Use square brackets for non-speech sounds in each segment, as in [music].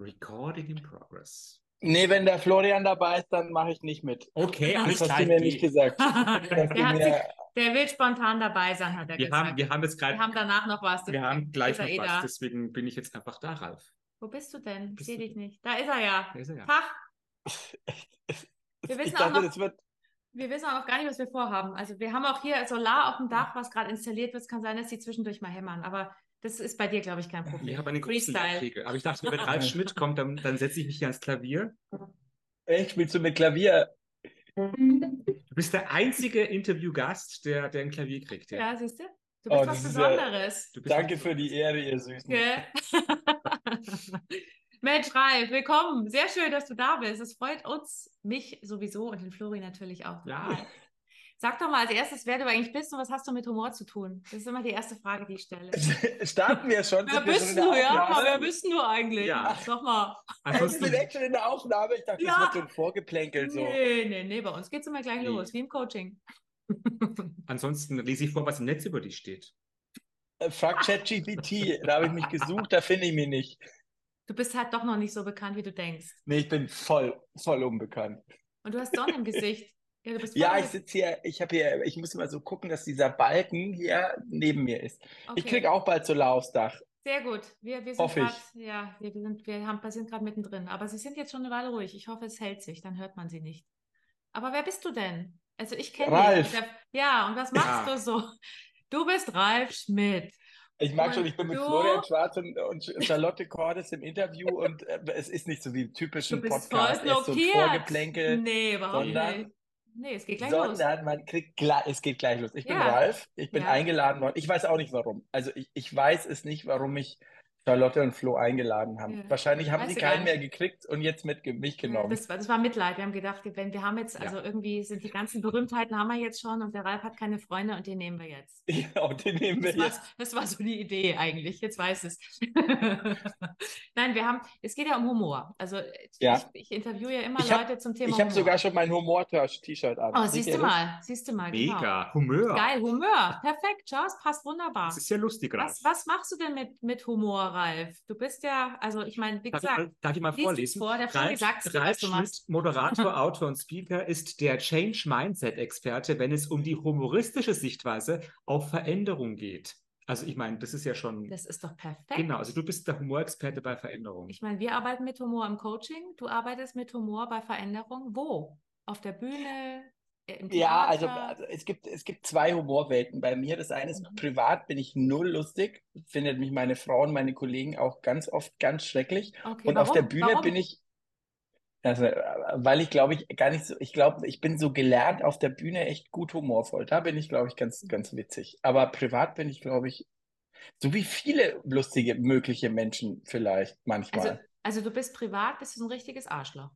Recording in progress. Nee, wenn der Florian dabei ist, dann mache ich nicht mit. Okay, Das alles hast klar. du mir Die- nicht gesagt. [laughs] Das hast Der, hat sich, mir, der will spontan dabei sein, hat er Wir gesagt. haben, wir haben jetzt Wir gerade, haben danach noch was. wir haben gleich noch eh was, da? deswegen bin ich jetzt einfach da, Ralf. Wo bist du denn? Ich sehe dich nicht. Da ist er ja. Da ist er ja. Tag. Wir wissen auch dachte, noch- das wird. Wir wissen auch noch gar nicht, was wir vorhaben. Also wir haben auch hier Solar auf dem Dach, was gerade installiert wird. Es kann sein, dass die zwischendurch mal hämmern. Aber das ist bei dir, glaube ich, kein Problem. Ich habe eine Freestyle. Aber ich dachte, wenn Ralf [laughs] Schmidt kommt, dann, dann setze ich mich hier ans Klavier. Echt, spielst du mit Klavier? Du bist der einzige Interviewgast, der, der ein Klavier kriegt. Ja, siehst du? Du Oh, bist das was ja- Besonderes. Du bist Danke für die Ehre, ihr Süßen. Gell? [laughs] Mensch, Ralf, willkommen. Sehr schön, dass du da bist. Es freut uns, mich sowieso und den Flori natürlich auch. Ja. Sag doch mal als erstes, wer du eigentlich bist und was hast du mit Humor zu tun? Das ist immer die erste Frage, die ich stelle. [laughs] Starten wir schon? Wer bist du, ja? Wer bist du eigentlich? Ja. Sag mal. Hey, wir Ansonsten, sind echt schon in der Aufnahme. Ich dachte, Ja. das wird so Vorgeplänkelt. So. Nee, nee, nee, bei uns geht's immer gleich Nee. los, wie im Coaching. [laughs] ansonsten lese ich vor, was im Netz über dich steht. Äh, Fuck ChatGPT, da habe ich mich gesucht, da finde ich mich nicht. Du bist halt doch noch nicht so bekannt, wie du denkst. Nee, ich bin voll, voll unbekannt. Und du hast Sonne im Gesicht. Ja, Ja, ich sitze hier, ich habe hier, ich muss immer so gucken, dass dieser Balken hier neben mir ist. Ich Okay. kriege auch bald Solar aufs Dach. Sehr gut. Wir, wir sind ich. gerade, ja, wir, sind, wir haben, wir sind gerade mittendrin. Aber sie sind jetzt schon eine Weile ruhig. Ich hoffe, es hält sich, dann hört man sie nicht. Aber wer bist du denn? Also ich kenne Ralf. dich. Ja, und was machst Ja. du so? Du bist Ralf Schmidt. Ich mag Und schon, ich bin mit du? Florian Schwarz und, und Charlotte Cordes im Interview und äh, es ist nicht so wie typischen Podcast, voll erst so ein blockiert. Vorgeplänkel, Nee, überhaupt sondern- nicht. Nee, es geht gleich los. sondern man kriegt gleich, es geht gleich los. Ich bin Ja. Ralf, ich bin Ja. eingeladen worden. Ich weiß auch nicht warum. Also ich, ich weiß es nicht, warum mich Charlotte und Flo eingeladen haben. Ja. Wahrscheinlich haben Weiß sie keinen mehr gekriegt und jetzt mit mich genommen. Das war, das war Mitleid. Wir haben gedacht, wenn wir haben jetzt, Ja. also irgendwie sind die ganzen Berühmtheiten haben wir jetzt schon und der Ralf hat keine Freunde und den nehmen wir jetzt. [laughs] Ja, und den nehmen wir Das war, jetzt. das war so die Idee eigentlich. Jetzt weiß es. [laughs] Nein, wir haben, es geht ja um Humor. Also Ja. ich, ich interviewe ja immer Ich hab- Leute zum Thema Ich habe sogar schon mein Humor-T-Shirt an. Oh, siehst du mal, siehst du mal, genau. Mega. Humor. Geil, Humor. Perfekt, Charles, passt wunderbar. Das ist ja lustig, Ralf. Was, was machst du denn mit, mit Humor, Ralf? Du bist ja, also ich meine, wie Darf ich, gesagt, mal, darf ich mal vorlesen? vor, der Ralf, was Ralf Schmidt. Moderator, [laughs] Autor und Speaker, ist der Change Mindset Experte, wenn es um die humoristische Sichtweise auf Veränderung geht. Also ich meine, das ist ja schon das ist doch perfekt. genau. Also du bist der Humorexperte bei Veränderung. Ich meine, wir arbeiten mit Humor im Coaching. Du arbeitest mit Humor bei Veränderung. Wo? Auf der Bühne? Ja, also, also es gibt, es gibt zwei Humorwelten bei mir. Das eine ist Mhm. privat, bin ich null lustig, findet mich meine Frau und meine Kollegen auch ganz oft ganz schrecklich. Okay, Und auf der warum? Bühne Warum? bin ich, also, weil ich glaube ich gar nicht so, ich glaube, ich bin so gelernt auf der Bühne echt gut humorvoll. Da bin ich, glaube ich, ganz, ganz witzig. Aber privat bin ich, glaube ich, so wie viele lustige, mögliche Menschen vielleicht manchmal. Also, also du bist privat, bist du so ein richtiges Arschloch.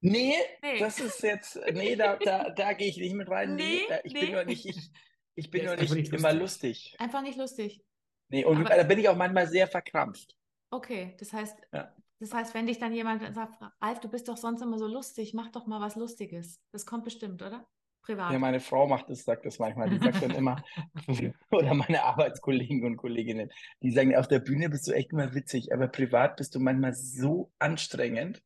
Nee, Nee. das ist jetzt, [laughs] nee, da, da, da gehe ich nicht mit rein. Nee, Nee, da- ich nee. bin nur nicht, ich, ich bin nur nicht nicht immer lustig. lustig. Einfach nicht lustig. Nee, und Aber- da bin ich auch manchmal sehr verkrampft. Okay, das heißt, Ja. das heißt, wenn dich dann jemand sagt, Ralf, du bist doch sonst immer so lustig, mach doch mal was Lustiges. Das kommt bestimmt, oder? Privat. Ja, meine Frau macht das, sagt das manchmal. Die sagt dann immer, [laughs] oder meine Arbeitskollegen und Kolleginnen, die sagen, auf der Bühne bist du echt immer witzig, aber privat bist du manchmal so anstrengend.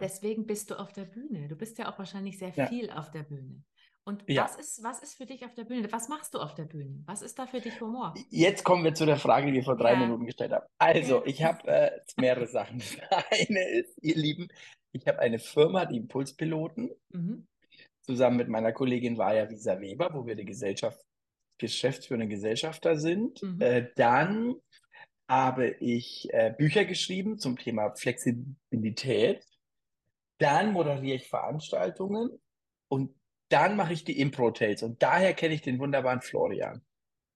Deswegen bist du auf der Bühne. Du bist ja auch wahrscheinlich sehr Ja. viel auf der Bühne. Und Ja. was ist, was ist für dich auf der Bühne? Was machst du auf der Bühne? Was ist da für dich Humor? Jetzt kommen wir zu der Frage, die wir vor drei Ja. Minuten gestellt haben. Also, [laughs] ich habe äh, mehrere Sachen. Das eine ist, ihr Lieben, ich habe eine Firma, die Impulspiloten, Mhm. zusammen mit meiner Kollegin Vaja Wieser Weber, wo wir die Gesellschaft, geschäftsführende Gesellschafter sind. Mhm. Äh, dann habe ich äh, Bücher geschrieben zum Thema Flexibilität. Dann moderiere ich Veranstaltungen und dann mache ich die Impro-Tales. Und daher kenne ich den wunderbaren Florian.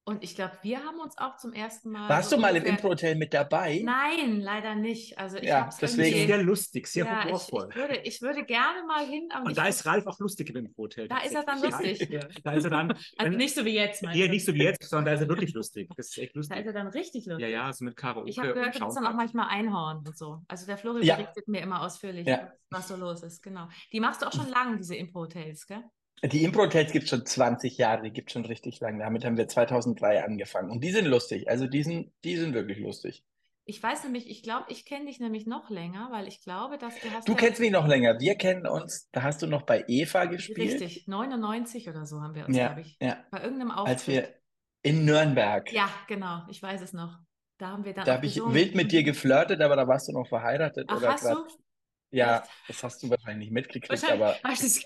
Und ich glaube, wir haben uns auch zum ersten Mal. Warst so du mal im Impro-Hotel mit dabei? Nein, leider nicht. Also ich Ja, deswegen-. Sehr lustig, sehr Ja, ich, humorvoll. ich, würde, ich würde gerne mal hin, aber Und ich, da ist Ralf auch lustig im Hotel. Da ist er dann lustig. Ja, da ist er dann, [laughs] also nicht so wie jetzt, meinst du? nicht so wie jetzt, sondern da ist er wirklich lustig. Das ist echt Da ist lustig. er dann richtig lustig. Ja, ja, so mit Karaoke Ich habe gehört, du bist dann auch manchmal Einhorn und so. Also der Flori Ja. berichtet mir immer ausführlich, Ja. was so los ist. Genau. Die machst du auch schon lange, diese Impro-Hotels, gell? Die Impro-Hotels gibt es schon 20 Jahre, die gibt es schon richtig lange. Damit haben wir 2003 angefangen. Und die sind lustig. Also die sind, die sind wirklich lustig. Ich weiß nämlich, ich glaube, ich kenne dich nämlich noch länger, weil ich glaube, dass du hast Du ja, kennst mich noch länger. Wir kennen uns, da hast du noch bei Eva gespielt. richtig, 99 oder so haben wir uns, Ja, glaube ich, ja. bei irgendeinem Als Auftritt. wir in Nürnberg. Ja, genau, ich weiß es noch. Da haben wir dann Da habe ich wild mit dir geflirtet, aber da warst du noch verheiratet Ach, oder hast grad- du? Ja, Echt? das hast du wahrscheinlich nicht mitgekriegt, aber hast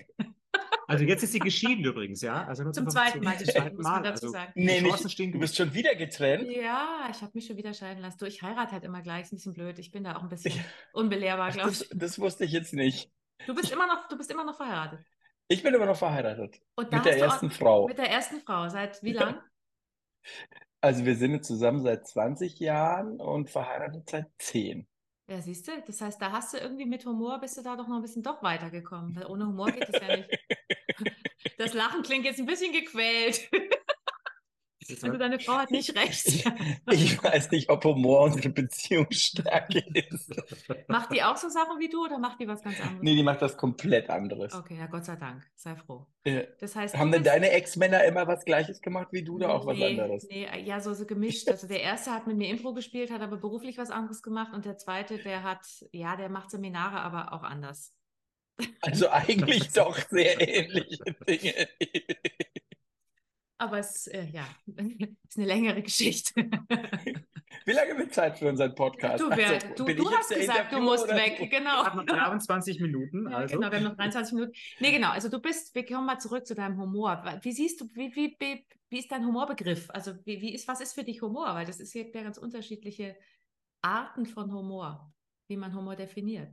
Also jetzt ist sie geschieden übrigens, ja? Also nur Zum zur zweiten Mal geschieden, muss man dazu Also sagen. nee, nicht. stehen Du bist schon wieder getrennt. Ja, ich habe mich schon wieder scheiden lassen. Du, ich heirate halt immer gleich, ist ein bisschen blöd. Ich bin da auch ein bisschen unbelehrbar, glaube das, ich. das wusste ich jetzt nicht. Du bist immer noch, du bist immer noch verheiratet. Ich bin immer noch verheiratet. Und da Mit der du auch- ersten Frau. Mit der ersten Frau. Seit wie lang? [laughs] Also wir sind jetzt zusammen seit 20 Jahren und verheiratet seit 10. Ja, siehst du, das heißt, da hast du irgendwie mit Humor, bist du da doch noch ein bisschen doch weitergekommen. Weil ohne Humor geht es ja nicht. [laughs] Das Lachen klingt jetzt ein bisschen gequält. [laughs] Also deine Frau hat nicht recht. Ich, ich weiß nicht, ob Humor unsere Beziehungsstärke [laughs] ist. Macht die auch so Sachen wie du oder macht die was ganz anderes? Nee, die macht was komplett anderes. Okay, ja, Gott sei Dank. Sei froh. Äh, Das heißt, haben denn deine Ex-Männer immer was Gleiches gemacht wie du oder auch was nee, anderes? Nee, ja, so, so gemischt. Also der erste hat mit mir Impro gespielt, hat aber beruflich was anderes gemacht und der zweite, der hat, ja, der macht Seminare, aber auch anders. Also eigentlich [laughs] doch sehr ähnliche Dinge. Aber es, äh, ja, [laughs] ist eine längere Geschichte. [laughs] Wie lange wird Zeit für unseren Podcast? Du, wer, Also, du, du hast gesagt, du musst oder weg, du? genau. Hat noch 23 Minuten, Ja, also. genau, wir haben noch 23 Minuten. Nee, genau, also du bist, wir kommen mal zurück zu deinem Humor. Wie siehst du, wie, wie, wie, wie ist dein Humorbegriff? Also wie, wie ist, was ist für dich Humor? Weil das ist hier ja ganz unterschiedliche Arten von Humor, wie man Humor definiert.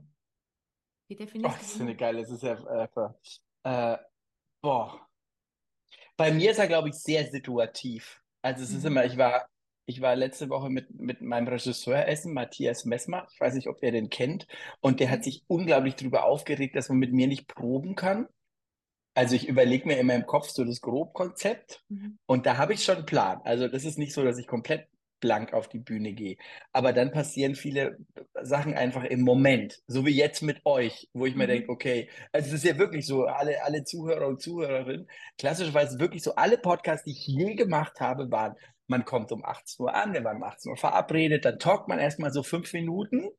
Wie Oh, definierst das du ist eine geile, das ist ja, äh, boah. Bei mir ist er, glaube ich, sehr situativ. Also es ist Mhm. immer, ich war, ich war letzte Woche mit, mit meinem Regisseur essen, Matthias Messmer. Ich weiß nicht, ob ihr den kennt. Und der hat sich unglaublich darüber aufgeregt, dass man mit mir nicht proben kann. Also ich überlege mir in meinem Kopf so das Grobkonzept. Mhm. Und da habe ich schon einen Plan. Also das ist nicht so, dass ich komplett blank auf die Bühne gehe. Aber dann passieren viele Sachen einfach im Moment. So wie jetzt mit euch, wo ich mir Mhm. denke, okay, also es ist ja wirklich so, alle, alle Zuhörer und Zuhörerinnen, klassischerweise wirklich so, alle Podcasts, die ich je gemacht habe, waren, man kommt um 18 Uhr an, wir waren um 18 Uhr verabredet, dann talkt man erstmal so fünf Minuten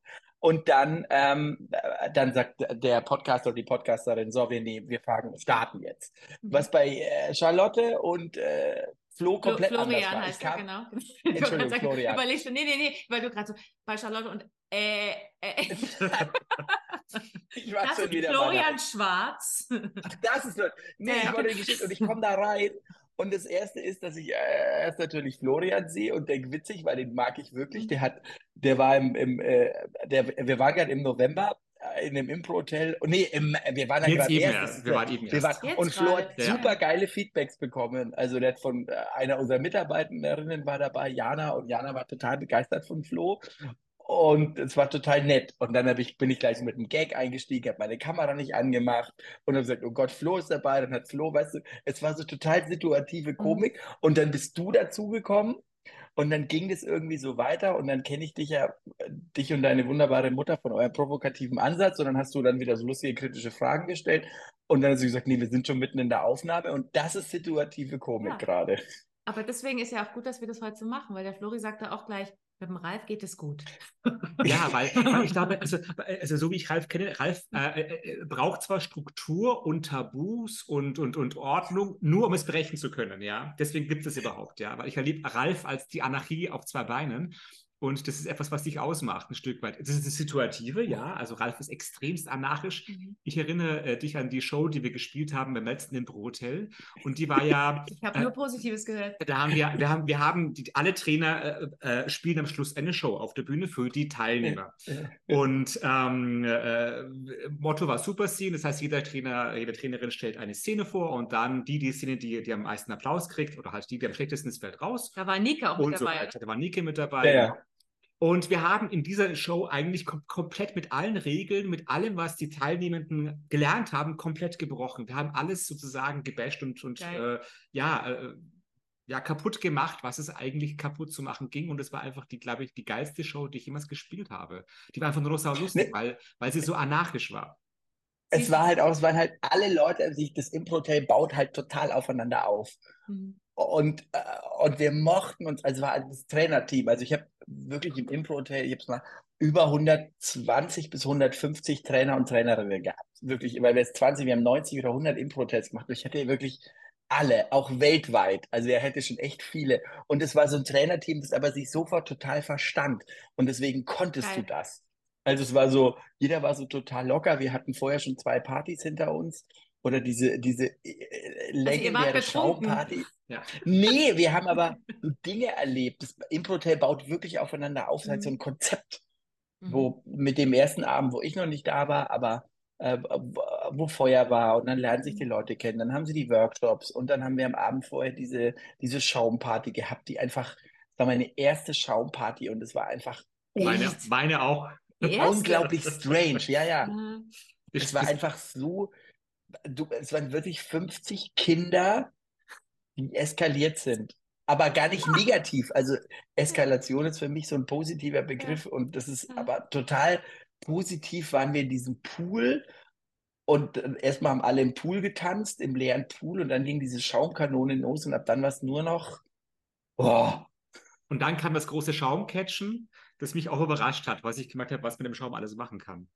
und dann, ähm, äh, dann sagt der Podcaster oder die Podcasterin, so, wir nehmen, wir fangen, starten jetzt. Mhm. Was bei äh, Charlotte und äh, Flo Flo- komplett anders Florian. Ich heißt er, genau. [laughs] Entschuldigung, Sagen, Florian. Überlegst du, nee, nee, nee, weil du gerade so bei Charlotte und äh, äh, [laughs] ich war das schon wieder Florian bei Schwarz. Ach, das ist nur, nee, ich wollte die Geschichte und ich komme da rein und das erste ist, dass ich äh, erst natürlich Florian sehe und denke witzig, weil den mag ich wirklich. Mhm. Der hat, der war im, im äh, der, wir waren gerade im November in einem Impro-Hotel. Und Nee, im, wir waren da Jetzt gerade eben erst. erst. Wir waren eben Wir erst. waren, Jetzt und Flo hat ja. super geile Feedbacks bekommen. Also der hat von äh, einer unserer Mitarbeiterinnen war dabei, Jana, und Jana war total begeistert von Flo. Und es war total nett. Und dann ich, bin ich gleich mit einem Gag eingestiegen, habe meine Kamera nicht angemacht und habe gesagt, oh Gott, Flo ist dabei. Dann hat Flo, weißt du, es war so total situative Komik. Und dann bist du dazugekommen und dann ging das irgendwie so weiter. Und dann kenne ich dich ja, dich und deine wunderbare Mutter von eurem provokativen Ansatz. Und dann hast du dann wieder so lustige kritische Fragen gestellt. Und dann hast du gesagt, nee, wir sind schon mitten in der Aufnahme. Und das ist situative Komik Ja. gerade. Aber deswegen ist ja auch gut, dass wir das heute so machen, weil der Flori sagte auch gleich, mit dem Ralf geht es gut. Ja, weil, [laughs] weil ich glaube, also, also so wie ich Ralf kenne, Ralf äh, äh, braucht zwar Struktur und Tabus und, und, und Ordnung, nur um es brechen zu können, ja. Deswegen gibt es überhaupt, ja. Weil ich erlebe Ralf als die Anarchie auf zwei Beinen. Und das ist etwas, was dich ausmacht, ein Stück weit. Das ist das Situative, ja. Also Ralf ist extremst anarchisch. Mhm. Ich erinnere äh, dich an die Show, die wir gespielt haben beim letzten Impro-Hotel. Und die war ja, [laughs] Ich habe Äh, nur Positives gehört. da haben wir, wir haben, wir haben die, alle Trainer äh, äh, spielen am Schluss eine Show auf der Bühne für die Teilnehmer. Und ähm, äh, Motto war Super Scene, das heißt, jeder Trainer, jede Trainerin stellt eine Szene vor und dann die, die Szene, die, die am meisten Applaus kriegt oder halt die, die am schlechtesten ist, fällt raus. Da war Nika auch und mit so dabei. weiter. Da war Nike mit dabei. Ja, ja. Und wir haben in dieser Show eigentlich kom komplett mit allen Regeln, mit allem, was die Teilnehmenden gelernt haben, komplett gebrochen. Wir haben alles sozusagen gebasht und, und äh, ja, äh, ja, kaputt gemacht, was es eigentlich kaputt zu machen ging. Und es war einfach die, glaube ich, die geilste Show, die ich jemals gespielt habe. Die war einfach nur sau lustig, Nee. weil, weil sie so anarchisch war. Es war halt auch, es waren halt alle Leute, sich das Impro-Hotel baut halt total aufeinander auf. Mhm. Und, äh, und wir mochten uns, also war das Trainerteam. Also ich habe wirklich im Impro-Hotel, ich habe es mal über 120 bis 150 Trainer und Trainerinnen gehabt. Wirklich, weil wir jetzt 20, wir haben 90 oder 100 Impro-Hotels gemacht. Ich hatte wirklich alle, auch weltweit. Also er hätte schon echt viele. Und es war so ein Trainerteam, das aber sich sofort total verstand. Und deswegen konntest Geil. du das. Also es war so, jeder war so total locker. Wir hatten vorher schon zwei Partys hinter uns. Oder diese, diese äh, legendäre also Schauparty. Ja. Nee, wir haben aber so [laughs] Dinge erlebt. Das Improtel baut wirklich aufeinander auf, mhm. halt so ein Konzept, mhm. wo mit dem ersten Abend, wo ich noch nicht da war, aber äh, wo Feuer war und dann lernen sich die mhm. Leute kennen, dann haben sie die Workshops und dann haben wir am Abend vorher diese, diese Schaumparty gehabt, die einfach, das war meine erste Schaumparty und es war einfach meine, meine auch. [laughs] Unglaublich strange, ja, ja. Es war einfach so, du, es waren wirklich 50 Kinder, die eskaliert sind. Aber gar nicht negativ. Also Eskalation ist für mich so ein positiver Begriff und das ist aber total positiv waren wir in diesem Pool und erstmal haben alle im Pool getanzt, im leeren Pool und dann ging diese Schaumkanone los und ab dann war es nur noch. Oh. Und dann kam das große Schaumcatchen, das mich auch überrascht hat, was ich gemerkt habe, was man mit dem Schaum alles machen kann.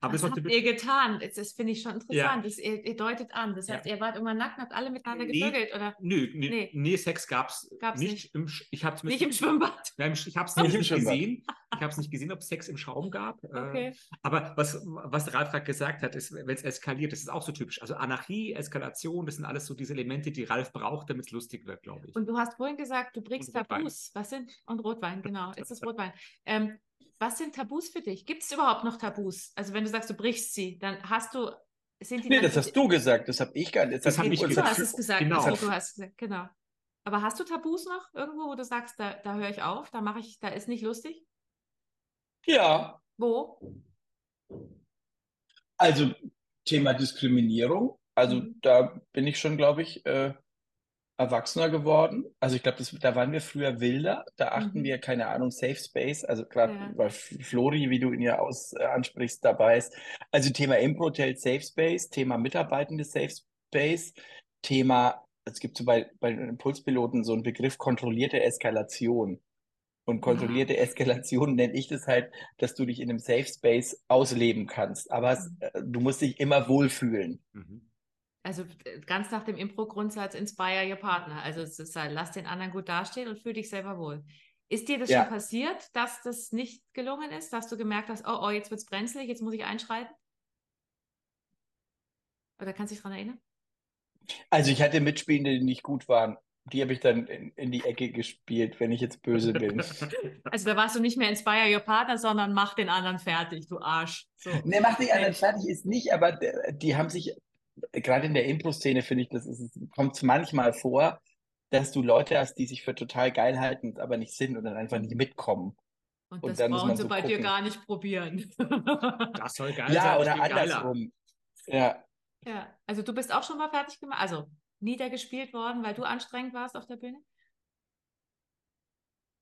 Aber Was habt ihr getan? Das, finde ich schon interessant. Ja. Das, ihr, ihr, deutet an. Das heißt, ja. ihr wart irgendwann nackt und habt alle miteinander nee, gevögelt, oder? Nö, nee, nee. nee Sex gab es nicht. nicht. Im, ich hab's nicht im Schwimmbad? [laughs] Nein, ich habe es nicht, nicht gesehen. Ich habe es nicht gesehen, ob es Sex im Schaum gab. Äh, okay. aber was, was Ralf gerade gesagt hat, ist, wenn es eskaliert, das ist auch so typisch. Also Anarchie, Eskalation, das sind alles so diese Elemente, die Ralf braucht, damit es lustig wird, glaube ich. Und du hast vorhin gesagt, du bringst Tabus. Was sind? Und Rotwein, genau. Ist das Rotwein? Ähm, was sind Tabus für dich? Gibt es überhaupt noch Tabus? Also wenn du sagst, du brichst sie, dann hast du, sind die Nee, das hast du gesagt, das habe ich gar nicht. Das, das habe ich gesagt. Du hast es gesagt, genau. Also, du hast gesagt, genau. Aber hast du Tabus noch irgendwo, wo du sagst, da, da höre ich auf, da mache ich, da ist nicht lustig? Ja. Wo? Also Thema Diskriminierung. Also mhm. da bin ich schon, glaube ich, äh, erwachsener geworden. Also ich glaube, da waren wir früher wilder. Da achten mhm. wir, keine Ahnung, Safe Space. Also gerade ja. weil Flori, wie du ihn ja aus, äh, ansprichst, dabei ist. Also Thema Improtel Safe Space, Thema Mitarbeitende Safe Space, Thema, es gibt so bei, bei Impulspiloten so einen Begriff kontrollierte Eskalation. Und kontrollierte ja. Eskalation nenne ich das halt, dass du dich in einem Safe Space ausleben kannst. Aber mhm. äh, du musst dich immer wohlfühlen. Mhm also äh, ganz nach dem Impro-Grundsatz Inspire Your Partner. Also es ist halt, lass den anderen gut dastehen und fühl dich selber wohl. Ist dir das ja. schon passiert, dass das nicht gelungen ist, dass du gemerkt hast, oh, oh, jetzt wird es brenzlig, jetzt muss ich einschreiten? Oder kannst du dich daran erinnern? Also ich hatte Mitspielende, die nicht gut waren. Die habe ich dann in, in, die Ecke gespielt, wenn ich jetzt böse bin. [laughs] Also da warst du nicht mehr Inspire Your Partner, sondern mach den anderen fertig, du Arsch. So. Ne, mach den anderen fertig ist nicht, aber die haben sich gerade in der Impro-Szene finde ich, das kommt es manchmal vor, dass du Leute hast, die sich für total geil halten, aber nicht sind und dann einfach nicht mitkommen. Und, und das brauchen sie so bei gucken. dir gar nicht probieren. [laughs] das soll geil ja, sein. Ja, oder andersrum. Ja. Ja, also du bist auch schon mal fertig gemacht, also niedergespielt worden, weil du anstrengend warst auf der Bühne?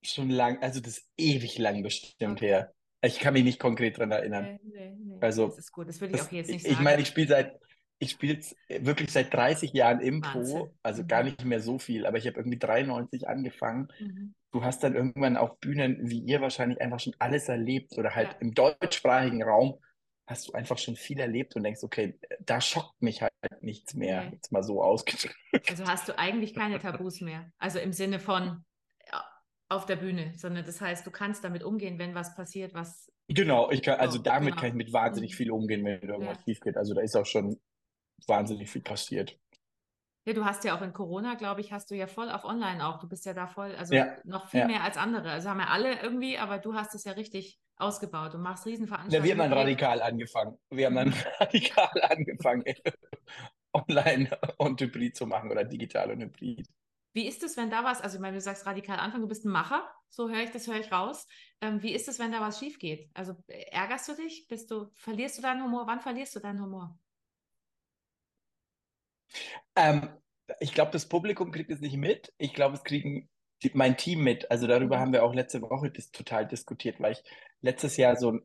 Schon lang, also das ist ewig lang bestimmt okay. her. Ich kann mich nicht konkret daran erinnern. Nee, nee, nee. Also, das ist gut, das würde ich das, auch jetzt nicht ich, sagen. Ich meine, ich spiele seit ich spiele wirklich seit 30 Jahren Impro, Wahnsinn. also mhm. gar nicht mehr so viel, aber ich habe irgendwie 93 angefangen. Mhm. Du hast dann irgendwann auf Bühnen, wie ihr wahrscheinlich, einfach schon alles erlebt oder halt ja. im deutschsprachigen Raum hast du einfach schon viel erlebt und denkst, okay, da schockt mich halt nichts mehr, okay. jetzt mal so ausgedrückt. Also hast du eigentlich keine Tabus mehr, also im Sinne von auf der Bühne, sondern das heißt, du kannst damit umgehen, wenn was passiert, was Genau, ich kann, also damit genau. kann ich mit wahnsinnig mhm. viel umgehen, wenn irgendwas ja. schief geht. Also da ist auch schon wahnsinnig viel passiert. Ja, du hast ja auch in Corona, glaube ich, hast du ja voll auf Online auch. Du bist ja da voll, also ja, noch viel ja. mehr als andere. Also haben ja alle irgendwie, aber du hast es ja richtig ausgebaut und machst Riesenveranstaltungen. Ja, wir haben dann radikal angefangen. Wir haben dann [laughs] radikal angefangen, [laughs] online und Hybrid zu machen oder digital und Hybrid. Wie ist es, wenn da was, also ich meine, du sagst radikal anfangen, du bist ein Macher, so höre ich das, höre ich raus. Ähm, wie ist es, wenn da was schief geht? Also ärgerst du dich? Bist du, verlierst du deinen Humor? Wann verlierst du deinen Humor? Ähm, ich glaube, das Publikum kriegt es nicht mit. Ich glaube, es kriegen die, mein Team mit. Also darüber mhm. haben wir auch letzte Woche das total diskutiert, weil ich letztes Jahr so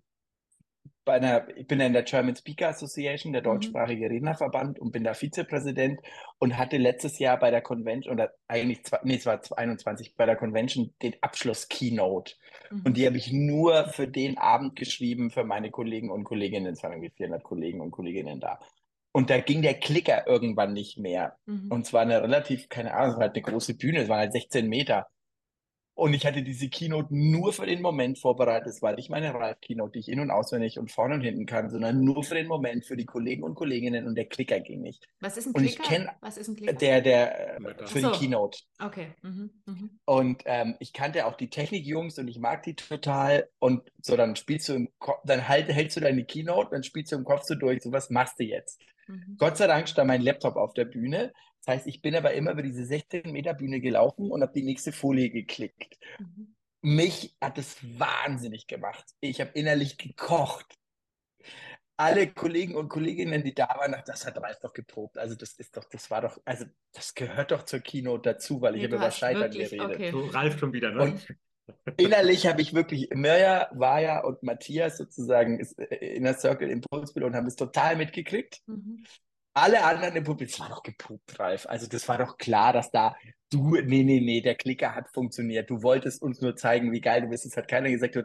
bei einer, ich bin in der German Speaker Association, der Mhm. deutschsprachige Rednerverband und bin da Vizepräsident und hatte letztes Jahr bei der Convention, oder eigentlich, zwei, nee, es war 21, bei der Convention den Abschluss-Keynote. Mhm. Und die habe ich nur für den Abend geschrieben, für meine Kollegen und Kolleginnen. Es waren irgendwie 400 Kollegen und Kolleginnen da. Und da ging der Klicker irgendwann nicht mehr. Mhm. Und zwar eine relativ, keine Ahnung, es war halt eine große Bühne, es waren halt 16 Meter. Und ich hatte diese Keynote nur für den Moment vorbereitet. Es war nicht meine Ralf-Keynote, die ich in- und auswendig und vorne und hinten kann, sondern nur für den Moment, für die Kollegen und Kolleginnen und der Klicker ging nicht. Was ist ein Und ich Klicker? kenn- Was ist ein Klicker? Der, der, für so. die Keynote. Okay. Mhm. Mhm. Und ähm, ich kannte auch die Technikjungs und ich mag die total. Und so, dann spielst du im Kopf, dann halt, hältst du deine Keynote, dann spielst du im Kopf so durch, so was machst du jetzt? Mhm. Gott sei Dank stand mein Laptop auf der Bühne. Das heißt, ich bin aber immer über diese 16 Meter Bühne gelaufen und habe die nächste Folie geklickt. Mhm. Mich hat es wahnsinnig gemacht. Ich habe innerlich gekocht. Alle Kollegen und Kolleginnen, die da waren, ach, das hat Ralf doch geprobt. Also das ist doch, das war doch, also das gehört doch zur Keynote dazu, weil ich Nee, über Scheitern wirklich- geredet. okay. So, Ralf schon wieder, ne? Und innerlich habe ich wirklich Mirja, Vaja und Matthias sozusagen ist, äh, in der Circle Impulsbild und haben es total mitgekriegt. Mhm. Alle anderen im Publikum, das war doch geprobt, Ralf. Also das war doch klar, dass da du, nee, nee, nee, der Klicker hat funktioniert. Du wolltest uns nur zeigen, wie geil du bist. Das hat keiner gesagt.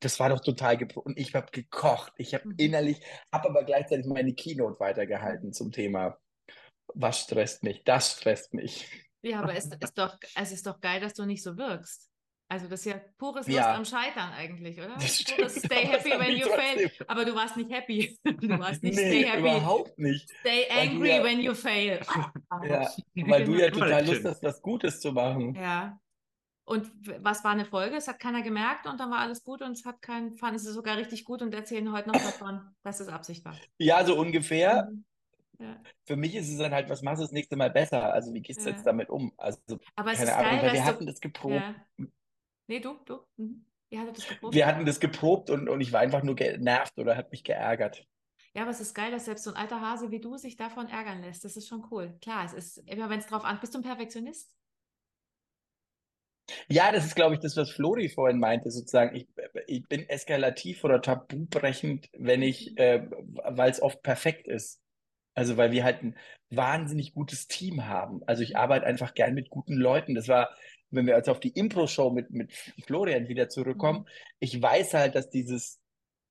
Das war doch total geprobt. Und ich habe gekocht. Ich habe Mhm. innerlich, habe aber gleichzeitig meine Keynote weitergehalten zum Thema, was stresst mich? Das stresst mich. Ja, aber es ist doch, es ist doch geil, dass du nicht so wirkst. Also das ist ja pures Lust Ja. am Scheitern eigentlich, oder? Das Pures stimmt, stay aber happy when you fail. Aber du warst nicht happy. [laughs] Du warst nicht Nee, stay happy. überhaupt nicht. Stay angry ja- when you fail. [laughs] Ja, weil du ja total Lust hast, was Gutes zu machen. Ja. Und was war eine Folge? Es hat keiner gemerkt und dann war alles gut und es hat keinen, fanden sie sogar richtig gut und erzählen heute noch davon, [laughs] dass es Absicht war. Ja, so ungefähr. Mhm. Ja. Für mich ist es dann halt, was machst du das nächste Mal besser? Also wie gehst du Ja. jetzt damit um? Also Aber es keine ist Ahnung, geil, weil wir hatten du. das geprobt. Ja. Nee, du, du. Mhm. Ihr hattet das geprobt. Wir hatten das geprobt und, und ich war einfach nur genervt oder hat mich geärgert. Ja, aber es ist geil, dass selbst so ein alter Hase wie du sich davon ärgern lässt. Das ist schon cool. Klar, es ist immer, wenn es drauf an. Bist du ein Perfektionist? Ja, das ist, glaube ich, das, was Flori vorhin meinte, sozusagen. Ich, ich bin eskalativ oder tabubrechend, wenn ich, äh, weil es oft perfekt ist. Also, weil wir halt ein wahnsinnig gutes Team haben. Also, ich arbeite einfach gern mit guten Leuten. Das war, wenn wir jetzt auf die Impro-Show mit, mit Florian wieder zurückkommen, ich weiß halt, dass dieses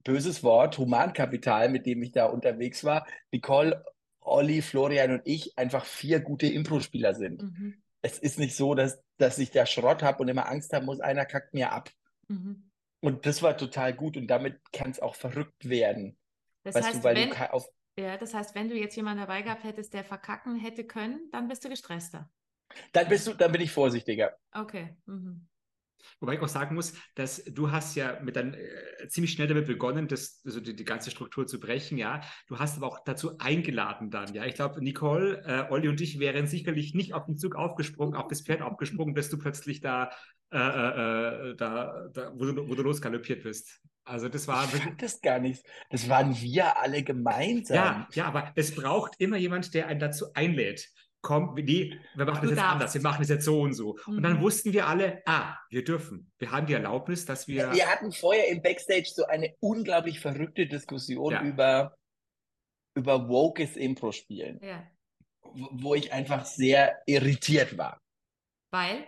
böses Wort, Humankapital, mit dem ich da unterwegs war, Nicole, Olli, Florian und ich einfach vier gute Impro-Spieler sind. Mhm. Es ist nicht so, dass, dass ich da Schrott habe und immer Angst haben muss, einer kackt mir ab. Mhm. Und das war total gut und damit kann es auch verrückt werden. Das weißt heißt, du, weil wenn, du auf. ja, das heißt, wenn du jetzt jemanden dabei gehabt hättest, der verkacken hätte können, dann bist du gestresster. Dann bist du, dann bin ich vorsichtiger. Okay. Mhm. Wobei ich auch sagen muss, dass du hast ja mit dann äh, ziemlich schnell damit begonnen, das, also die, die ganze Struktur zu brechen, ja. Du hast aber auch dazu eingeladen dann, ja. Ich glaube, Nicole, äh, Olli und ich wären sicherlich nicht auf den Zug aufgesprungen, auf das Pferd aufgesprungen, bis du plötzlich da, äh, äh, äh, da, da wo, du, wo du losgaloppiert bist. Also das war Ich fand das gar nicht. Das waren wir alle gemeinsam. ja, ja, aber es braucht immer jemand, der einen dazu einlädt. Komm, nee, wir machen das jetzt darfst. anders, wir machen das jetzt so und so. Und dann Mhm. wussten wir alle, ah, wir dürfen. Wir haben die Erlaubnis, dass wir. Wir hatten vorher im Backstage so eine unglaublich verrückte Diskussion Ja. über, über wokes Impro-Spielen, Ja. wo wo ich einfach sehr irritiert war. Weil?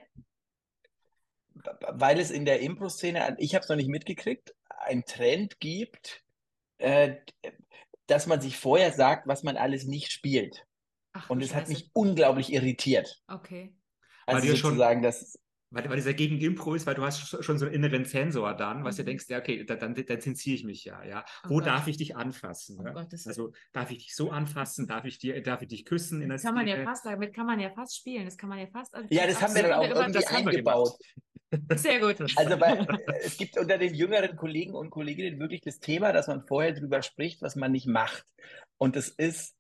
weil es in der Impro-Szene, ich habe es noch nicht mitgekriegt, einen Trend gibt, äh, dass man sich vorher sagt, was man alles nicht spielt. Ach, Und du es hat mich unglaublich irritiert. Okay. Weil Also du schon- sozusagen, das, Weil, weil dieser Gegen-Impro ist, weil du hast sch- schon so einen inneren Sensor dann, was du Mhm. denkst, ja, okay, da, dann, dann zensiere ich mich ja, ja. Oh Wo Gott. darf ich dich anfassen? Oh ne? Gottes also darf ich dich so anfassen? Darf ich dir, darf ich dich küssen in der Das kann man ja fast, damit kann man ja fast spielen. Das kann man ja fast. als- ja, das haben wir dann auch irgendwie das haben wir eingebaut. [laughs] Sehr gut. Also bei, es gibt unter den jüngeren Kollegen und Kolleginnen wirklich das Thema, dass man vorher drüber spricht, was man nicht macht. Und das ist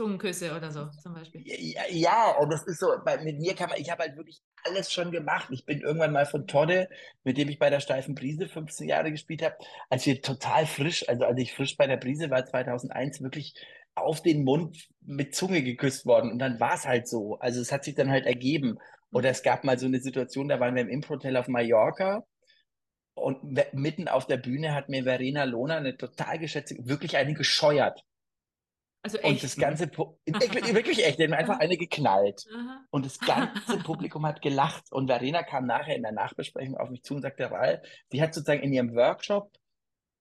Zungenküsse oder so zum Beispiel. Ja, ja, und das ist so, bei, mit mir kann man, ich habe halt wirklich alles schon gemacht. Ich bin irgendwann mal von Todde, mit dem ich bei der Steifen Brise 15 Jahre gespielt habe, als wir total frisch, also als ich frisch bei der Brise war 2001, wirklich auf den Mund mit Zunge geküsst worden. Und dann war es halt so. Also es hat sich dann halt ergeben. Oder es gab mal so eine Situation, da waren wir im Impro-Hotel auf Mallorca Und mitten auf der Bühne hat mir Verena Lohner, eine total geschätzte, wirklich eine gescheuert. Also Und echt. das ganze, Pu- [laughs] wirklich, echt, die haben einfach eine geknallt. Aha. Und das ganze Publikum hat gelacht. Und Verena kam nachher in der Nachbesprechung auf mich zu und sagte, Ralf, sie hat sozusagen in ihrem Workshop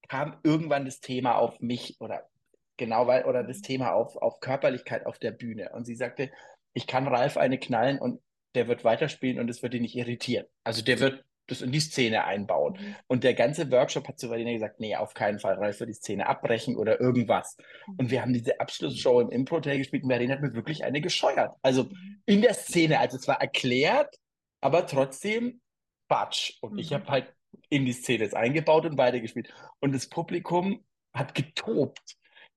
kam irgendwann das Thema auf mich oder genau, weil, oder das Thema auf, auf Körperlichkeit auf der Bühne. Und sie sagte, ich kann Ralf eine knallen und der wird weiterspielen und es wird ihn nicht irritieren. Also der wird das in die Szene einbauen. Mhm. Und der ganze Workshop hat zu Verena gesagt, nee, auf keinen Fall, Ralf wird die Szene abbrechen oder irgendwas. Und wir haben diese Abschlussshow im Impro-Hotel gespielt und Verena hat mir wirklich eine gescheuert. Also Mhm. in der Szene, also es war erklärt, aber trotzdem Quatsch. Und ich Mhm. habe halt in die Szene jetzt eingebaut und weitergespielt. Und das Publikum hat getobt.